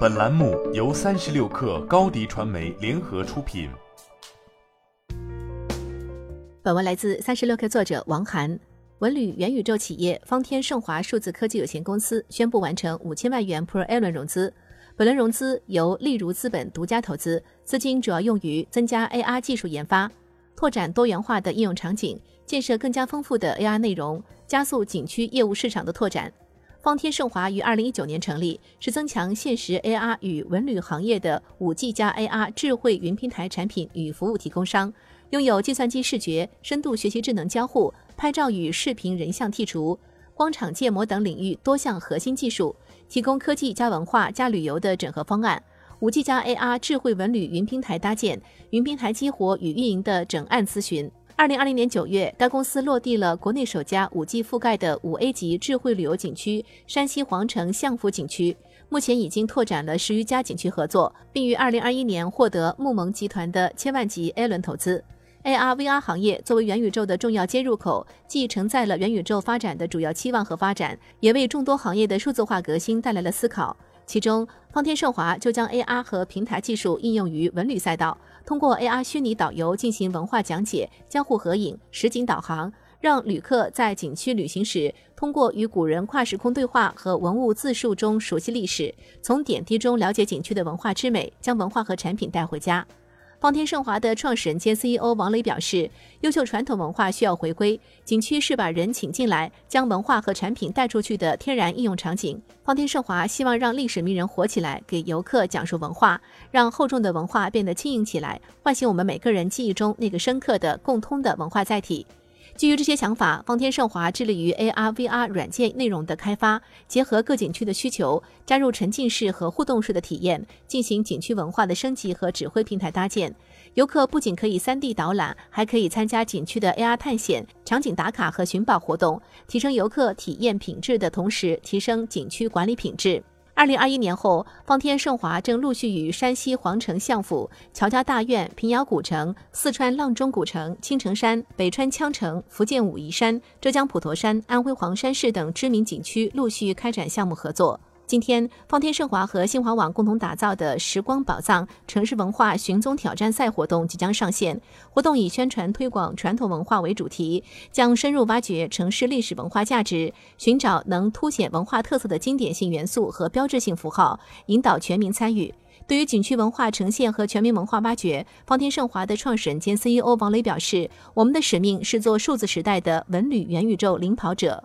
本栏目由三十六氪高低传媒联合出品。本文来自三十六氪作者王涵。文旅元宇宙企业方天盛华数字科技有限公司宣布完成五千万元 Pro A 轮融资。本轮融资由例如资本独家投资，资金主要用于增加 AR 技术研发，拓展多元化的应用场景，建设更加丰富的 AR 内容，加速景区业务市场的拓展。方天盛华于二零一九年成立，是增强现实 AR 与文旅行业的五 G 加 AR 智慧云平台产品与服务提供商，拥有计算机视觉、深度学习智能交互、拍照与视频人像剔除、光场建模等领域多项核心技术。提供科技加文化加旅游的整合方案，五 G 加 AR 智慧文旅云平台搭建，云平台激活与运营的整案咨询。二零二零年九月，该公司落地了国内首家五 G 覆盖的五 A 级智慧旅游景区——山西皇城相府景区。目前已经拓展了十余家景区合作，并于二零二一年获得慕盟集团的千万级 A 轮投资。AR VR 行业作为元宇宙的重要接入口，既承载了元宇宙发展的主要期望和发展，也为众多行业的数字化革新带来了思考。其中，方天盛华就将 AR 和平台技术应用于文旅赛道，通过 AR 虚拟导游进行文化讲解、交互合影、实景导航，让旅客在景区旅行时，通过与古人跨时空对话和文物自述中熟悉历史，从点滴中了解景区的文化之美，将文化和产品带回家。方天盛华的创始人兼 CEO 王磊表示，优秀传统文化需要回归，景区是把人请进来，将文化和产品带出去的天然应用场景。方天盛华希望让历史名人活起来，给游客讲述文化，让厚重的文化变得轻盈起来，唤醒我们每个人记忆中那个深刻的共通的文化载体。基于这些想法，方天盛华致力于 AR、VR 软件内容的开发，结合各景区的需求，加入沉浸式和互动式的体验，进行景区文化的升级和指挥平台搭建。游客不仅可以 3D 导览，还可以参加景区的 AR 探险、场景打卡和寻宝活动，提升游客体验品质的同时，提升景区管理品质。二零二一年后，方天盛华正陆续与山西皇城相府、乔家大院、平遥古城、四川阆中古城、青城山、北川羌城、福建武夷山、浙江普陀山、安徽黄山市等知名景区陆续开展项目合作。今天，方天盛华和新华网共同打造的“时光宝藏”城市文化寻踪挑战赛活动即将上线。活动以宣传推广传统文化为主题，将深入挖掘城市历史文化价值，寻找能凸显文化特色的经典性元素和标志性符号，引导全民参与。对于景区文化呈现和全民文化挖掘，方天盛华的创始人兼 CEO 王磊表示：“我们的使命是做数字时代的文旅元宇宙领跑者。”